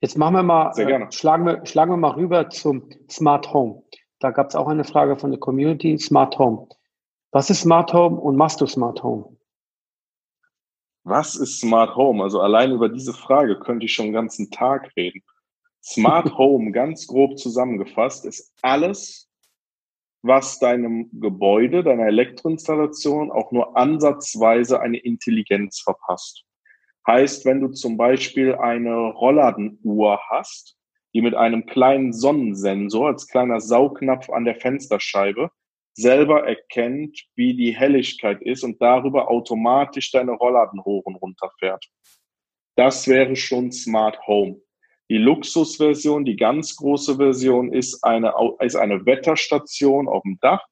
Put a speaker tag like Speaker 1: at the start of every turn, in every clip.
Speaker 1: Jetzt machen wir mal, äh, schlagen, wir, schlagen wir mal rüber zum Smart Home. Da gab es auch eine Frage von der Community, Smart Home. Was ist Smart Home und machst du Smart Home?
Speaker 2: Was ist Smart Home? Also allein über diese Frage könnte ich schon den ganzen Tag reden. Smart Home, ganz grob zusammengefasst, ist alles, was deinem Gebäude, deiner Elektroinstallation auch nur ansatzweise eine Intelligenz verpasst. Heißt, wenn du zum Beispiel eine Rollladenuhr hast, die mit einem kleinen Sonnensensor als kleiner Saugnapf an der Fensterscheibe selber erkennt, wie die Helligkeit ist und darüber automatisch deine Rollladen hoch und runter fährt. Das wäre schon Smart Home. Die Luxusversion, die ganz große Version ist eine, ist eine Wetterstation auf dem Dach,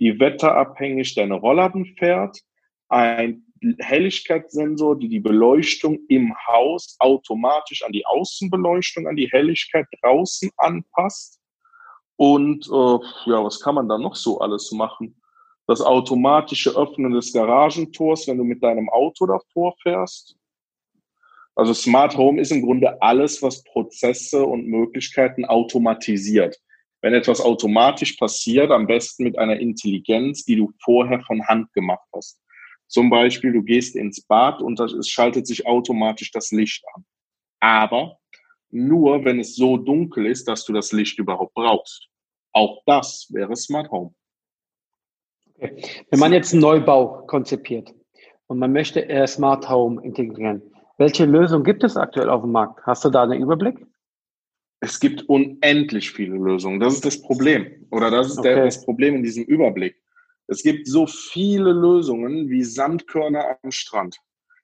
Speaker 2: die wetterabhängig deine Rollladen fährt, ein Helligkeitssensor, die die Beleuchtung im Haus automatisch an die Außenbeleuchtung, an die Helligkeit draußen anpasst. Und äh, ja, was kann man da noch so alles machen? Das automatische Öffnen des Garagentors, wenn du mit deinem Auto davor fährst. Also Smart Home ist im Grunde alles, was Prozesse und Möglichkeiten automatisiert. Wenn etwas automatisch passiert, am besten mit einer Intelligenz, die du vorher von Hand gemacht hast. Zum Beispiel, du gehst ins Bad und es schaltet sich automatisch das Licht an. Aber nur, wenn es so dunkel ist, dass du das Licht überhaupt brauchst. Auch das wäre Smart Home.
Speaker 1: Okay. Wenn man jetzt einen Neubau konzipiert und man möchte Smart Home integrieren, welche Lösung gibt es aktuell auf dem Markt? Hast du da einen Überblick?
Speaker 2: Es gibt unendlich viele Lösungen. Das ist das Problem. Oder das ist okay. der, das Problem in diesem Überblick. Es gibt so viele Lösungen wie Sandkörner am Strand.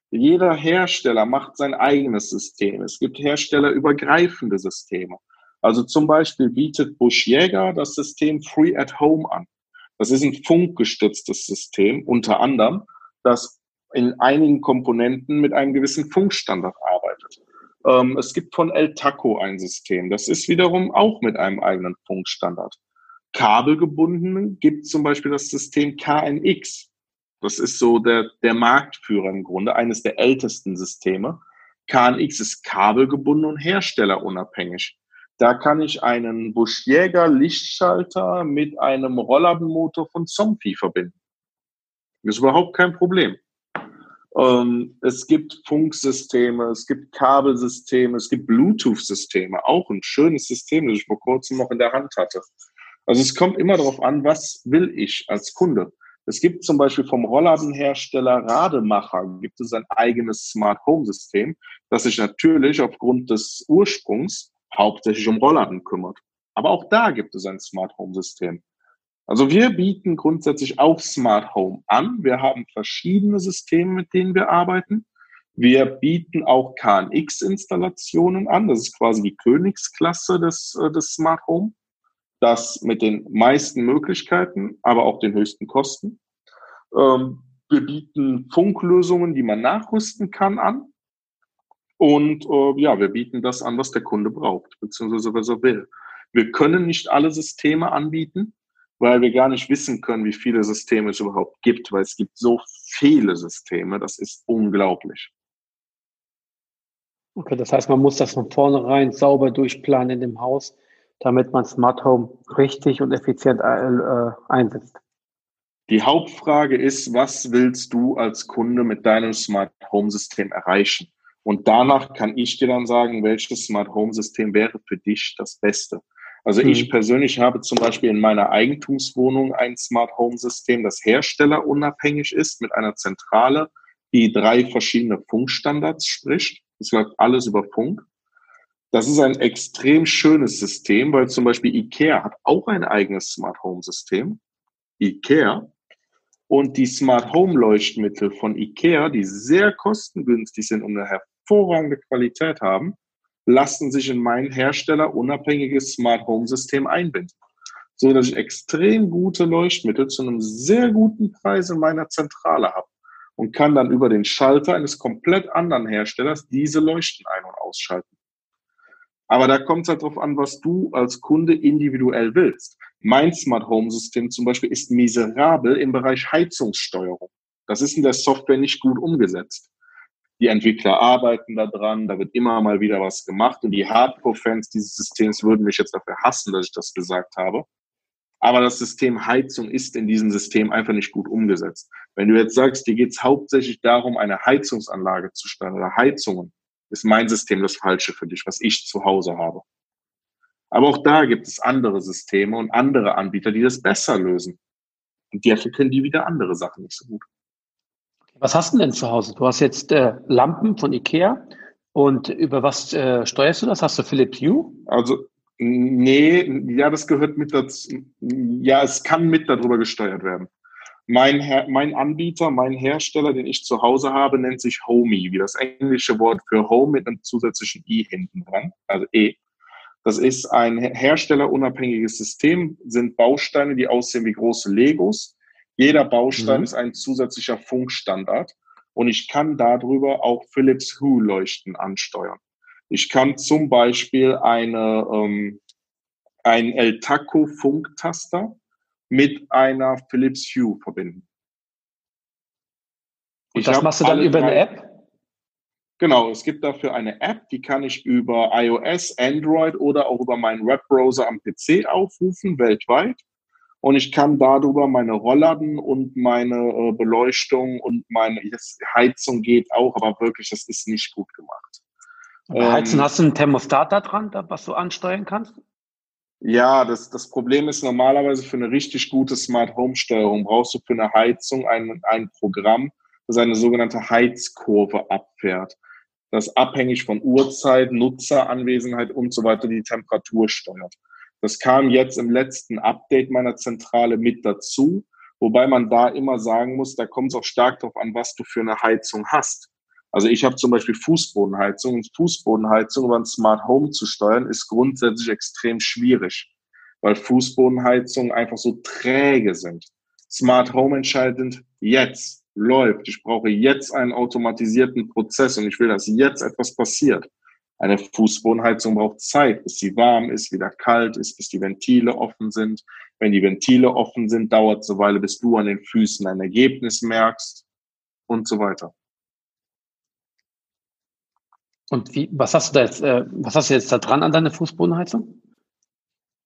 Speaker 2: Jeder Hersteller macht sein eigenes System. Es gibt herstellerübergreifende Systeme. Also zum Beispiel bietet Busch Jäger das System Free at Home an. Das ist ein funkgestütztes System, unter anderem, das in einigen Komponenten mit einem gewissen Funkstandard arbeitet. Ähm, es gibt von El Taco ein System. Das ist wiederum auch mit einem eigenen Funkstandard kabelgebundenen gibt zum Beispiel das System KNX. Das ist so der, der Marktführer im Grunde, eines der ältesten Systeme. KNX ist kabelgebunden und herstellerunabhängig. Da kann ich einen Busch-Jäger Lichtschalter mit einem Rollladenmotor von Zombie verbinden. Das ist überhaupt kein Problem. Ähm, es gibt Funksysteme, es gibt Kabelsysteme, es gibt Bluetooth-Systeme. Auch ein schönes System, das ich vor kurzem noch in der Hand hatte. Also es kommt immer darauf an, was will ich als Kunde. Es gibt zum Beispiel vom Rollladenhersteller Rademacher gibt es ein eigenes Smart Home System, das sich natürlich aufgrund des Ursprungs hauptsächlich um Rollladen kümmert. Aber auch da gibt es ein Smart Home System. Also wir bieten grundsätzlich auch Smart Home an. Wir haben verschiedene Systeme, mit denen wir arbeiten. Wir bieten auch KNX-Installationen an. Das ist quasi die Königsklasse des, äh, des Smart Home das mit den meisten Möglichkeiten, aber auch den höchsten Kosten. Ähm, wir bieten Funklösungen, die man nachrüsten kann, an. Und äh, ja, wir bieten das an, was der Kunde braucht, beziehungsweise was er will. Wir können nicht alle Systeme anbieten, weil wir gar nicht wissen können, wie viele Systeme es überhaupt gibt, weil es gibt so viele Systeme, das ist unglaublich.
Speaker 1: Okay, das heißt, man muss das von vornherein sauber durchplanen dem Haus, damit man Smart Home richtig und effizient äh, einsetzt.
Speaker 2: Die Hauptfrage ist, was willst du als Kunde mit deinem Smart Home System erreichen? Und danach kann ich dir dann sagen, welches Smart Home System wäre für dich das Beste. Also hm. ich persönlich habe zum Beispiel in meiner Eigentumswohnung ein Smart Home System, das herstellerunabhängig ist, mit einer Zentrale, die drei verschiedene Funkstandards spricht. Es läuft alles über Funk. Das ist ein extrem schönes System, weil zum Beispiel IKEA hat auch ein eigenes Smart Home System. IKEA. Und die Smart Home Leuchtmittel von IKEA, die sehr kostengünstig sind und eine hervorragende Qualität haben, lassen sich in mein herstellerunabhängiges Smart Home System einbinden. So dass ich extrem gute Leuchtmittel zu einem sehr guten Preis in meiner Zentrale habe und kann dann über den Schalter eines komplett anderen Herstellers diese Leuchten ein- und ausschalten. Aber da kommt es halt darauf an, was du als Kunde individuell willst. Mein Smart Home System zum Beispiel ist miserabel im Bereich Heizungssteuerung. Das ist in der Software nicht gut umgesetzt. Die Entwickler arbeiten daran, da wird immer mal wieder was gemacht und die Hardcore-Fans dieses Systems würden mich jetzt dafür hassen, dass ich das gesagt habe. Aber das System Heizung ist in diesem System einfach nicht gut umgesetzt. Wenn du jetzt sagst, dir geht es hauptsächlich darum, eine Heizungsanlage zu stellen oder Heizungen, ist mein System das Falsche für dich, was ich zu Hause habe. Aber auch da gibt es andere Systeme und andere Anbieter, die das besser lösen. Und dafür können die wieder andere Sachen nicht so gut.
Speaker 1: Was hast du denn zu Hause? Du hast jetzt äh, Lampen von Ikea und über was äh, steuerst du das? Hast du Philips Hue?
Speaker 2: Also Nee, ja, das gehört mit dazu. Ja, es kann mit darüber gesteuert werden. Mein, Her mein Anbieter, mein Hersteller, den ich zu Hause habe, nennt sich Homey, wie das englische Wort für Home mit einem zusätzlichen i hinten dran, also E. Das ist ein herstellerunabhängiges System, sind Bausteine, die aussehen wie große Legos. Jeder Baustein mhm. ist ein zusätzlicher Funkstandard und ich kann darüber auch Philips Hue Leuchten ansteuern. Ich kann zum Beispiel eine, ähm, ein El Taco Funktaster mit einer Philips Hue verbinden.
Speaker 1: Und ich das machst du dann über eine App?
Speaker 2: Genau, es gibt dafür eine App, die kann ich über iOS, Android oder auch über meinen Webbrowser am PC aufrufen, weltweit. Und ich kann darüber meine Rollladen und meine äh, Beleuchtung und meine Heizung geht auch, aber wirklich, das ist nicht gut gemacht.
Speaker 1: Bei Heizen ähm, hast du einen Thermostat da dran, was du ansteuern kannst?
Speaker 2: Ja, das, das Problem ist normalerweise für eine richtig gute Smart Home Steuerung brauchst du für eine Heizung ein, ein Programm, das eine sogenannte Heizkurve abfährt, das abhängig von Uhrzeit, Nutzeranwesenheit und so weiter die Temperatur steuert. Das kam jetzt im letzten Update meiner Zentrale mit dazu, wobei man da immer sagen muss, da kommt es auch stark darauf an, was du für eine Heizung hast. Also ich habe zum Beispiel Fußbodenheizung und Fußbodenheizung über ein Smart Home zu steuern, ist grundsätzlich extrem schwierig, weil Fußbodenheizungen einfach so träge sind. Smart Home entscheidend jetzt läuft. Ich brauche jetzt einen automatisierten Prozess und ich will, dass jetzt etwas passiert. Eine Fußbodenheizung braucht Zeit, bis sie warm ist, wieder kalt ist, bis die Ventile offen sind. Wenn die Ventile offen sind, dauert es eine Weile, bis du an den Füßen ein Ergebnis merkst und so weiter.
Speaker 1: Und wie, was hast du da jetzt, äh, was hast du jetzt da dran an deiner Fußbodenheizung?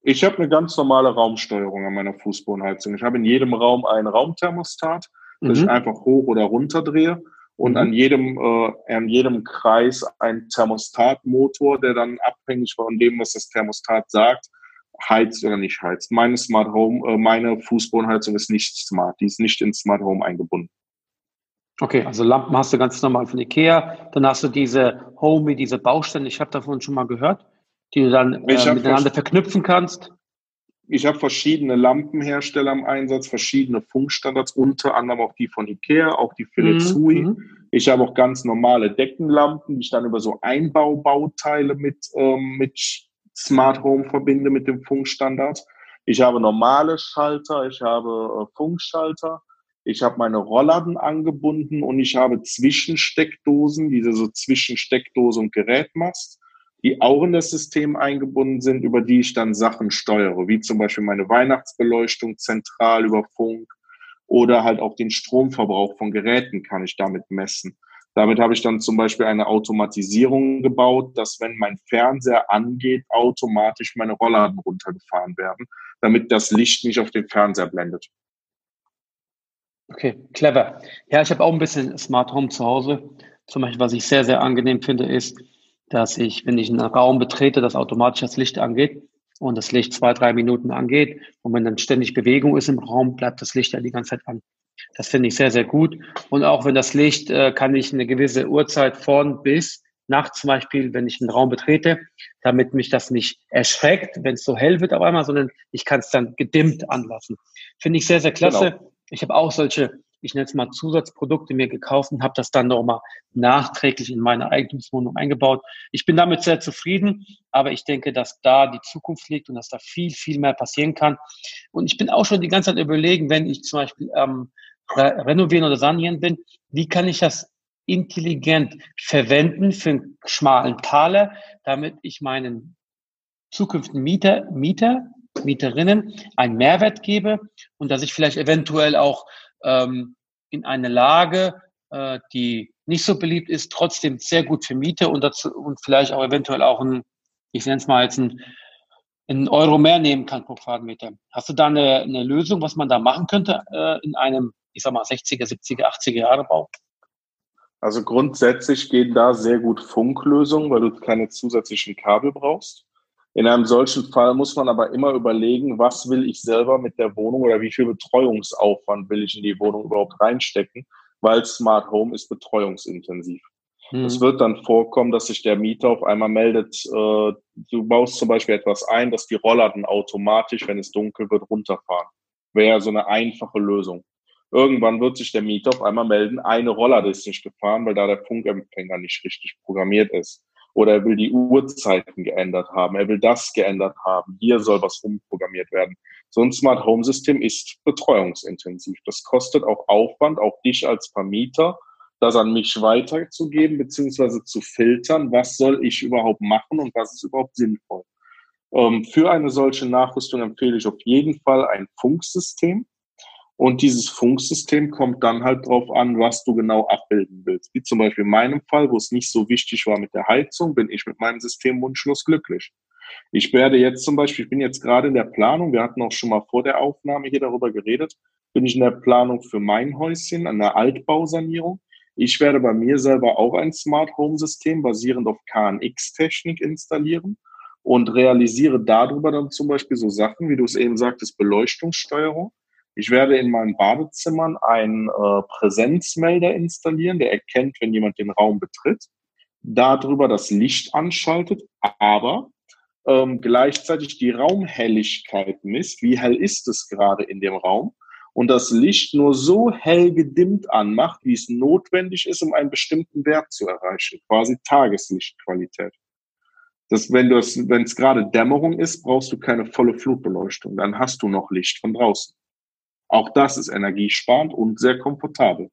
Speaker 2: Ich habe eine ganz normale Raumsteuerung an meiner Fußbodenheizung. Ich habe in jedem Raum einen Raumthermostat, mhm. das ich einfach hoch oder runter drehe und mhm. an jedem äh, an jedem Kreis ein Thermostatmotor, der dann abhängig von dem, was das Thermostat sagt, heizt oder nicht heizt. Meine Smart Home, äh, meine Fußbodenheizung ist nicht smart, die ist nicht in Smart Home eingebunden.
Speaker 1: Okay, also Lampen hast du ganz normal von Ikea. Dann hast du diese Homey, diese Bausteine, ich habe davon schon mal gehört, die du dann äh, miteinander verknüpfen kannst.
Speaker 2: Ich habe verschiedene Lampenhersteller im Einsatz, verschiedene Funkstandards, unter anderem auch die von Ikea, auch die Philips mhm. Hui. Mhm. Ich habe auch ganz normale Deckenlampen, die ich dann über so Einbaubauteile mit, ähm, mit Smart Home verbinde mit dem Funkstandard. Ich habe normale Schalter, ich habe äh, Funkschalter ich habe meine Rollladen angebunden und ich habe Zwischensteckdosen, diese so Zwischensteckdose und Gerätmast, die auch in das System eingebunden sind, über die ich dann Sachen steuere, wie zum Beispiel meine Weihnachtsbeleuchtung zentral über Funk oder halt auch den Stromverbrauch von Geräten kann ich damit messen. Damit habe ich dann zum Beispiel eine Automatisierung gebaut, dass wenn mein Fernseher angeht, automatisch meine Rollladen runtergefahren werden, damit das Licht nicht auf den Fernseher blendet.
Speaker 1: Okay, clever. Ja, ich habe auch ein bisschen Smart Home zu Hause. Zum Beispiel, was ich sehr, sehr angenehm finde, ist, dass ich, wenn ich einen Raum betrete, dass automatisch das Licht angeht und das Licht zwei, drei Minuten angeht. Und wenn dann ständig Bewegung ist im Raum, bleibt das Licht ja die ganze Zeit an. Das finde ich sehr, sehr gut. Und auch wenn das Licht, äh, kann ich eine gewisse Uhrzeit von bis nachts zum Beispiel, wenn ich einen Raum betrete, damit mich das nicht erschreckt, wenn es so hell wird auf einmal, sondern ich kann es dann gedimmt anlassen. Finde ich sehr, sehr klasse. Genau. Ich habe auch solche ich nenne es mal Zusatzprodukte mir gekauft und habe das dann nochmal nachträglich in meine Eigentumswohnung eingebaut. Ich bin damit sehr zufrieden, aber ich denke, dass da die Zukunft liegt und dass da viel, viel mehr passieren kann. Und ich bin auch schon die ganze Zeit überlegen, wenn ich zum Beispiel ähm, re renovieren oder sanieren bin, wie kann ich das intelligent verwenden für einen schmalen Taler, damit ich meinen zukünftigen Mieter, Mieter, Mieterinnen einen Mehrwert gebe und dass ich vielleicht eventuell auch ähm, in eine Lage, äh, die nicht so beliebt ist, trotzdem sehr gut für Miete und, dazu, und vielleicht auch eventuell auch ein, ich nenne es mal jetzt ein, ein Euro mehr nehmen kann pro Quadratmeter. Hast du da eine, eine Lösung, was man da machen könnte äh, in einem, ich sag mal, 60er, 70er, 80er Jahre Bau?
Speaker 2: Also grundsätzlich gehen da sehr gut Funklösungen, weil du keine zusätzlichen Kabel brauchst. In einem solchen Fall muss man aber immer überlegen, was will ich selber mit der Wohnung oder wie viel Betreuungsaufwand will ich in die Wohnung überhaupt reinstecken, weil Smart Home ist betreuungsintensiv. Mhm. Es wird dann vorkommen, dass sich der Mieter auf einmal meldet, äh, du baust zum Beispiel etwas ein, dass die Roller dann automatisch, wenn es dunkel wird, runterfahren. Wäre so eine einfache Lösung. Irgendwann wird sich der Mieter auf einmal melden, eine Roller ist nicht gefahren, weil da der Funkempfänger nicht richtig programmiert ist. Oder er will die Uhrzeiten geändert haben, er will das geändert haben, hier soll was umprogrammiert werden. So ein Smart Home System ist betreuungsintensiv. Das kostet auch Aufwand, auch dich als Vermieter, das an mich weiterzugeben, beziehungsweise zu filtern, was soll ich überhaupt machen und was ist überhaupt sinnvoll. Ähm, für eine solche Nachrüstung empfehle ich auf jeden Fall ein Funksystem und dieses Funksystem kommt dann halt drauf an, was du genau abbilden willst. Wie zum Beispiel in meinem Fall, wo es nicht so wichtig war mit der Heizung, bin ich mit meinem System wunschlos glücklich. Ich werde jetzt zum Beispiel, ich bin jetzt gerade in der Planung, wir hatten auch schon mal vor der Aufnahme hier darüber geredet, bin ich in der Planung für mein Häuschen, an der Altbausanierung. Ich werde bei mir selber auch ein Smart Home System basierend auf KNX-Technik installieren und realisiere darüber dann zum Beispiel so Sachen, wie du es eben sagtest, Beleuchtungssteuerung ich werde in meinen Badezimmern einen äh, Präsenzmelder installieren, der erkennt, wenn jemand den Raum betritt, darüber das Licht anschaltet, aber ähm, gleichzeitig die Raumhelligkeit misst, wie hell ist es gerade in dem Raum und das Licht nur so hell gedimmt anmacht, wie es notwendig ist, um einen bestimmten Wert zu erreichen, quasi Tageslichtqualität. Das, wenn es gerade Dämmerung ist, brauchst du keine volle Flutbeleuchtung, dann hast du noch Licht von draußen. Auch das ist energiesparend und sehr komfortabel.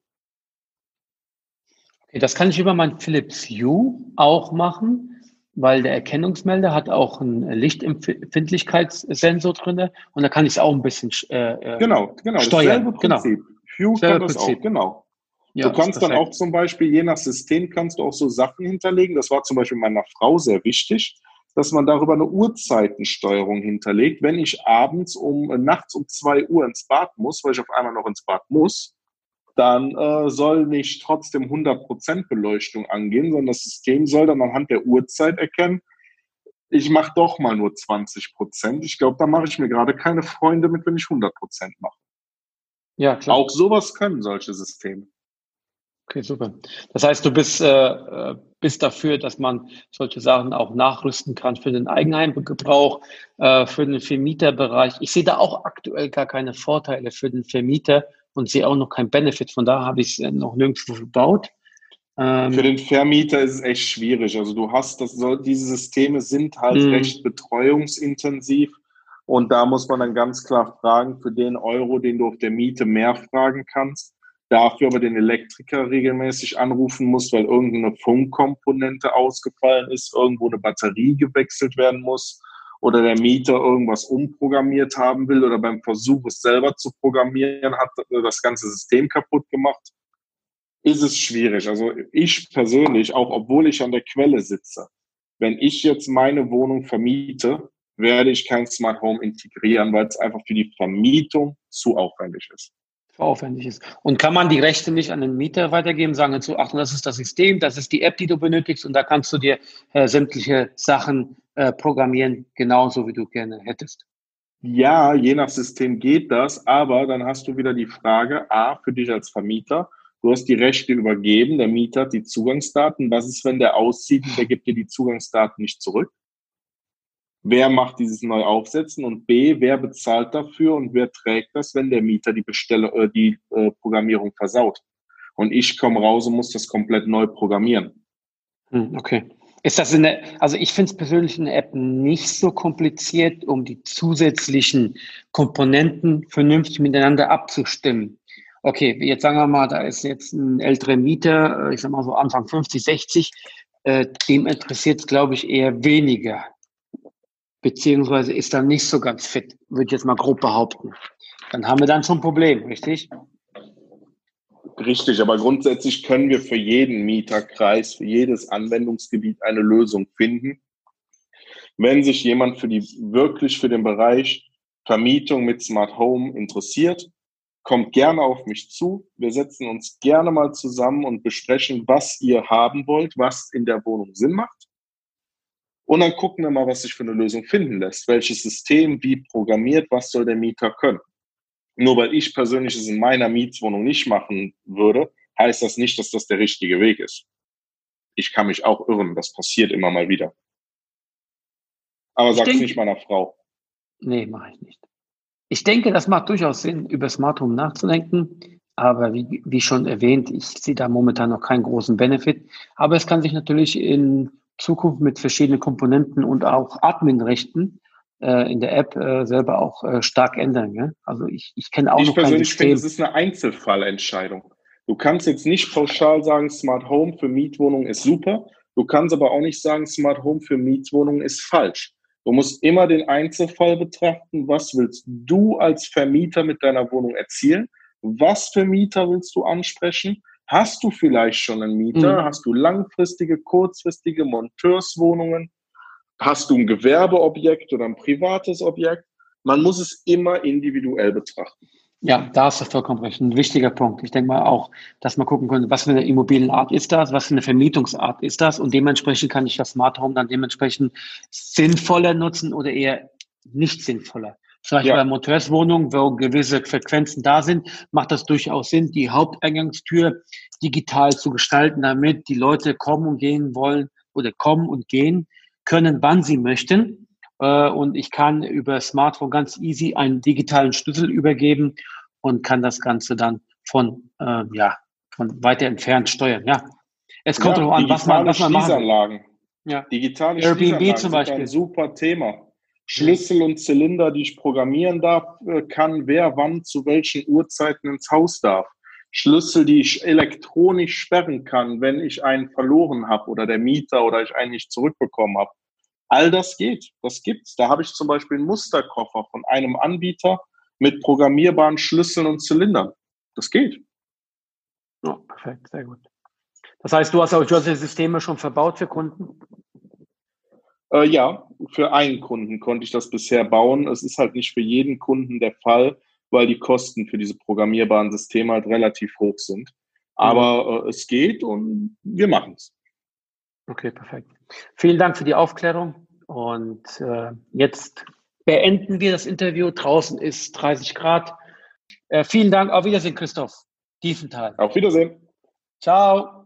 Speaker 1: Okay, das kann ich über mein Philips Hue auch machen, weil der Erkennungsmelder hat auch einen Lichtempfindlichkeitssensor drin und da kann ich es auch ein bisschen äh,
Speaker 2: äh genau, genau,
Speaker 1: steuern.
Speaker 2: Genau. Hue kann das auch, genau. Ja, du kannst dann auch zum Beispiel, je nach System, kannst du auch so Sachen hinterlegen. Das war zum Beispiel meiner Frau sehr wichtig dass man darüber eine Uhrzeitensteuerung hinterlegt. Wenn ich abends um äh, nachts um zwei Uhr ins Bad muss, weil ich auf einmal noch ins Bad muss, dann äh, soll nicht trotzdem 100% Beleuchtung angehen, sondern das System soll dann anhand der Uhrzeit erkennen, ich mache doch mal nur 20%. Ich glaube, da mache ich mir gerade keine Freunde mit, wenn ich 100% mache. Ja, klar. Auch sowas können solche Systeme.
Speaker 1: Okay, super. Das heißt, du bist, äh, äh, bist dafür, dass man solche Sachen auch nachrüsten kann für den Eigenheimgebrauch, äh, für den Vermieterbereich. Ich sehe da auch aktuell gar keine Vorteile für den Vermieter und sehe auch noch keinen Benefit. Von da habe ich es noch nirgendwo gebaut.
Speaker 2: Ähm, für den Vermieter ist es echt schwierig. Also du hast das, diese Systeme sind halt mhm. recht betreuungsintensiv. Und da muss man dann ganz klar fragen, für den Euro, den du auf der Miete mehr fragen kannst, dafür aber den Elektriker regelmäßig anrufen muss, weil irgendeine Funkkomponente ausgefallen ist, irgendwo eine Batterie gewechselt werden muss oder der Mieter irgendwas umprogrammiert haben will oder beim Versuch, es selber zu programmieren, hat das ganze System kaputt gemacht, ist es schwierig. Also ich persönlich, auch obwohl ich an der Quelle sitze, wenn ich jetzt meine Wohnung vermiete, werde ich kein Smart Home integrieren, weil es einfach für die Vermietung zu aufwendig ist
Speaker 1: aufwendig ist. Und kann man die Rechte nicht an den Mieter weitergeben, sagen so, ach, das ist das System, das ist die App, die du benötigst und da kannst du dir äh, sämtliche Sachen äh, programmieren, genauso wie du gerne hättest.
Speaker 2: Ja, je nach System geht das, aber dann hast du wieder die Frage, A, für dich als Vermieter, du hast die Rechte übergeben, der Mieter hat die Zugangsdaten, was ist, wenn der auszieht und der gibt dir die Zugangsdaten nicht zurück? Wer macht dieses Neuaufsetzen und B, wer bezahlt dafür und wer trägt das, wenn der Mieter die, Bestelle, äh, die äh, Programmierung versaut. Und ich komme raus und muss das komplett neu programmieren.
Speaker 1: Hm, okay. Ist das in der, also ich finde es persönlich in der App nicht so kompliziert, um die zusätzlichen Komponenten vernünftig miteinander abzustimmen. Okay, jetzt sagen wir mal, da ist jetzt ein älterer Mieter, äh, ich sag mal so Anfang 50, 60, äh, dem interessiert es, glaube ich, eher weniger. Beziehungsweise ist dann nicht so ganz fit, würde ich jetzt mal grob behaupten. Dann haben wir dann schon ein Problem, richtig?
Speaker 2: Richtig, aber grundsätzlich können wir für jeden Mieterkreis, für jedes Anwendungsgebiet eine Lösung finden. Wenn sich jemand für die, wirklich für den Bereich Vermietung mit Smart Home interessiert, kommt gerne auf mich zu. Wir setzen uns gerne mal zusammen und besprechen, was ihr haben wollt, was in der Wohnung Sinn macht. Und dann gucken wir mal, was sich für eine Lösung finden lässt. Welches System, wie programmiert, was soll der Mieter können. Nur weil ich persönlich es in meiner Mietswohnung nicht machen würde, heißt das nicht, dass das der richtige Weg ist. Ich kann mich auch irren, das passiert immer mal wieder. Aber sag's nicht meiner Frau.
Speaker 1: Nee, mache ich nicht. Ich denke, das macht durchaus Sinn, über Smart Home nachzudenken. Aber wie, wie schon erwähnt, ich sehe da momentan noch keinen großen Benefit. Aber es kann sich natürlich in Zukunft mit verschiedenen Komponenten und auch Adminrechten äh, in der App äh, selber auch äh, stark ändern. Ja? Also ich, ich kenne auch
Speaker 2: ich
Speaker 1: noch
Speaker 2: kein persönlich finde, es ist eine Einzelfallentscheidung. Du kannst jetzt nicht pauschal sagen, Smart Home für Mietwohnungen ist super. Du kannst aber auch nicht sagen, Smart Home für Mietwohnungen ist falsch. Du musst immer den Einzelfall betrachten. Was willst du als Vermieter mit deiner Wohnung erzielen? Was für Mieter willst du ansprechen? Hast du vielleicht schon einen Mieter? Mhm. Hast du langfristige, kurzfristige Monteurswohnungen? Hast du ein Gewerbeobjekt oder ein privates Objekt? Man muss es immer individuell betrachten.
Speaker 1: Ja, da hast du vollkommen recht. Ein wichtiger Punkt. Ich denke mal auch, dass man gucken könnte, was für eine Immobilienart ist das, was für eine Vermietungsart ist das und dementsprechend kann ich das Smart Home dann dementsprechend sinnvoller nutzen oder eher nicht sinnvoller. Zum Beispiel ja. bei Monteurswohnungen, wo gewisse Frequenzen da sind, macht das durchaus Sinn, die Haupteingangstür digital zu gestalten, damit die Leute kommen und gehen wollen oder kommen und gehen können, wann sie möchten. Äh, und ich kann über Smartphone ganz easy einen digitalen Schlüssel übergeben und kann das Ganze dann von, äh, ja, von weiter entfernt steuern. Ja. Es kommt ja, darauf an, was man, was man
Speaker 2: machen Ja. Digitale Airbnb zum Beispiel. Ein super Thema. Schlüssel und Zylinder, die ich programmieren darf, äh, kann, wer wann zu welchen Uhrzeiten ins Haus darf. Schlüssel, die ich elektronisch sperren kann, wenn ich einen verloren habe oder der Mieter oder ich einen nicht zurückbekommen habe. All das geht, das gibt's. Da habe ich zum Beispiel einen Musterkoffer von einem Anbieter mit programmierbaren Schlüsseln und Zylindern. Das geht.
Speaker 1: Ja, perfekt, sehr gut. Das heißt, du hast auch solche Systeme schon verbaut für Kunden?
Speaker 2: Äh, ja, für einen Kunden konnte ich das bisher bauen. Es ist halt nicht für jeden Kunden der Fall weil die Kosten für diese programmierbaren Systeme halt relativ hoch sind. Aber äh, es geht und wir machen es.
Speaker 1: Okay, perfekt. Vielen Dank für die Aufklärung. Und äh, jetzt beenden wir das Interview. Draußen ist 30 Grad. Äh, vielen Dank. Auf Wiedersehen, Christoph. Tiefenthal.
Speaker 2: Auf Wiedersehen.
Speaker 1: Ciao.